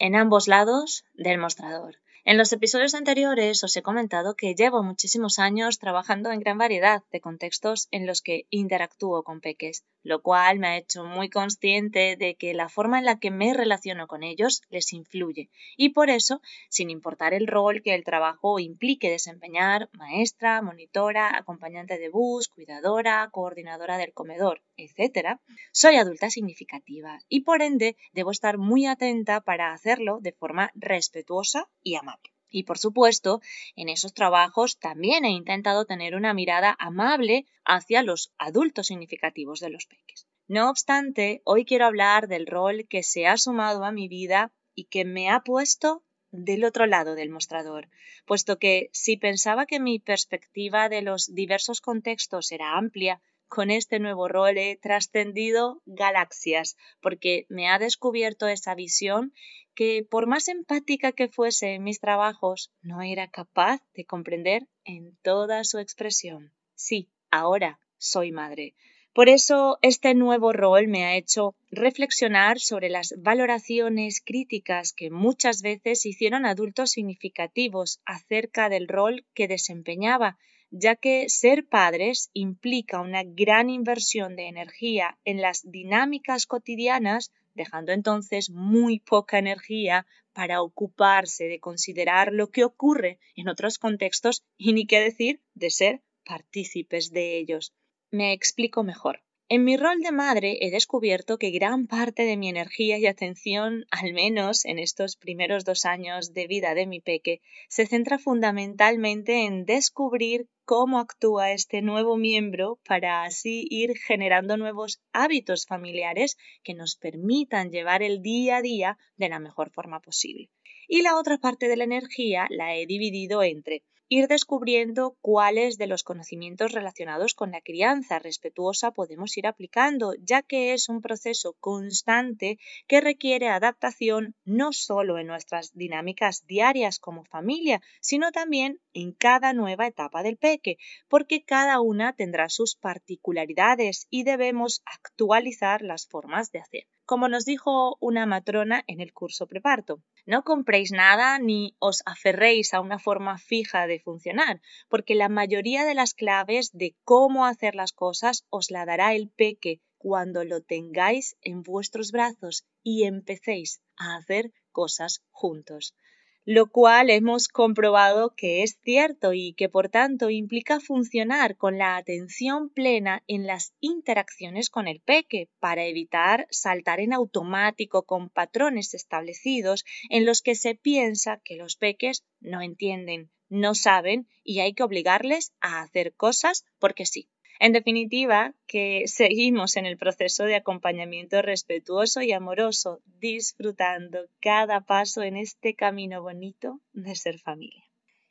En ambos lados del mostrador. En los episodios anteriores os he comentado que llevo muchísimos años trabajando en gran variedad de contextos en los que interactúo con peques, lo cual me ha hecho muy consciente de que la forma en la que me relaciono con ellos les influye y por eso, sin importar el rol que el trabajo implique desempeñar, maestra, monitora, acompañante de bus, cuidadora, coordinadora del comedor, etc., soy adulta significativa y por ende debo estar muy atenta para hacerlo de forma respetuosa y amable. Y por supuesto, en esos trabajos también he intentado tener una mirada amable hacia los adultos significativos de los peques. No obstante, hoy quiero hablar del rol que se ha sumado a mi vida y que me ha puesto del otro lado del mostrador, puesto que si pensaba que mi perspectiva de los diversos contextos era amplia, con este nuevo rol he trascendido galaxias, porque me ha descubierto esa visión que, por más empática que fuese en mis trabajos, no era capaz de comprender en toda su expresión. Sí, ahora soy madre. Por eso este nuevo rol me ha hecho reflexionar sobre las valoraciones críticas que muchas veces hicieron adultos significativos acerca del rol que desempeñaba ya que ser padres implica una gran inversión de energía en las dinámicas cotidianas, dejando entonces muy poca energía para ocuparse de considerar lo que ocurre en otros contextos y ni qué decir de ser partícipes de ellos. Me explico mejor. En mi rol de madre he descubierto que gran parte de mi energía y atención, al menos en estos primeros dos años de vida de mi peque, se centra fundamentalmente en descubrir cómo actúa este nuevo miembro para así ir generando nuevos hábitos familiares que nos permitan llevar el día a día de la mejor forma posible. Y la otra parte de la energía la he dividido entre ir descubriendo cuáles de los conocimientos relacionados con la crianza respetuosa podemos ir aplicando, ya que es un proceso constante que requiere adaptación no solo en nuestras dinámicas diarias como familia, sino también en cada nueva etapa del peque, porque cada una tendrá sus particularidades y debemos actualizar las formas de hacer como nos dijo una matrona en el curso preparto. No compréis nada ni os aferréis a una forma fija de funcionar, porque la mayoría de las claves de cómo hacer las cosas os la dará el peque cuando lo tengáis en vuestros brazos y empecéis a hacer cosas juntos lo cual hemos comprobado que es cierto y que por tanto implica funcionar con la atención plena en las interacciones con el peque para evitar saltar en automático con patrones establecidos en los que se piensa que los peques no entienden, no saben y hay que obligarles a hacer cosas porque sí. En definitiva, que seguimos en el proceso de acompañamiento respetuoso y amoroso, disfrutando cada paso en este camino bonito de ser familia.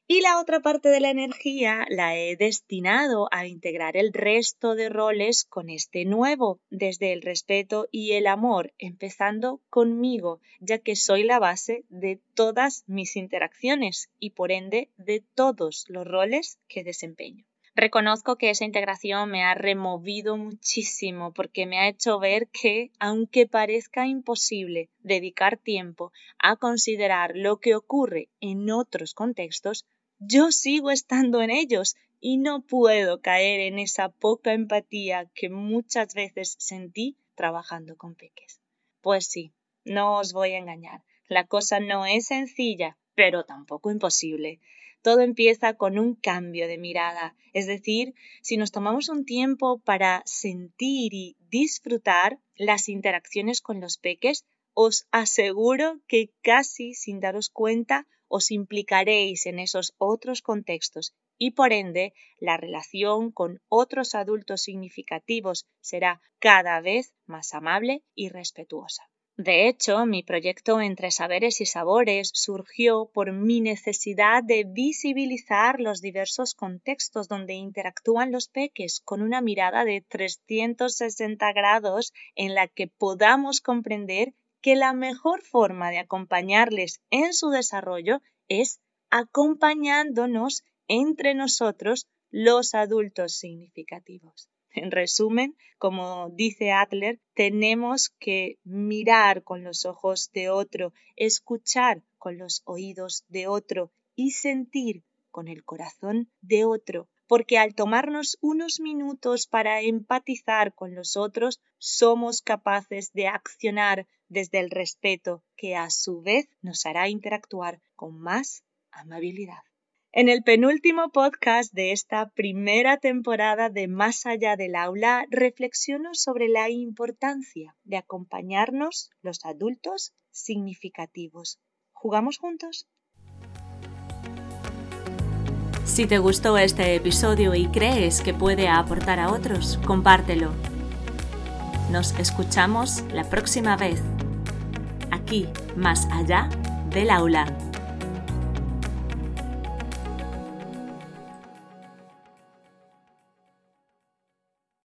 Y la otra parte de la energía la he destinado a integrar el resto de roles con este nuevo, desde el respeto y el amor, empezando conmigo, ya que soy la base de todas mis interacciones y por ende de todos los roles que desempeño. Reconozco que esa integración me ha removido muchísimo porque me ha hecho ver que, aunque parezca imposible dedicar tiempo a considerar lo que ocurre en otros contextos, yo sigo estando en ellos y no puedo caer en esa poca empatía que muchas veces sentí trabajando con peques. Pues sí, no os voy a engañar, la cosa no es sencilla, pero tampoco imposible todo empieza con un cambio de mirada. Es decir, si nos tomamos un tiempo para sentir y disfrutar las interacciones con los peques, os aseguro que casi sin daros cuenta os implicaréis en esos otros contextos y por ende la relación con otros adultos significativos será cada vez más amable y respetuosa. De hecho, mi proyecto Entre Saberes y Sabores surgió por mi necesidad de visibilizar los diversos contextos donde interactúan los peques con una mirada de 360 grados en la que podamos comprender que la mejor forma de acompañarles en su desarrollo es acompañándonos entre nosotros los adultos significativos. En resumen, como dice Adler, tenemos que mirar con los ojos de otro, escuchar con los oídos de otro y sentir con el corazón de otro, porque al tomarnos unos minutos para empatizar con los otros, somos capaces de accionar desde el respeto que a su vez nos hará interactuar con más amabilidad. En el penúltimo podcast de esta primera temporada de Más allá del aula, reflexiono sobre la importancia de acompañarnos los adultos significativos. ¿Jugamos juntos? Si te gustó este episodio y crees que puede aportar a otros, compártelo. Nos escuchamos la próxima vez, aquí, más allá del aula.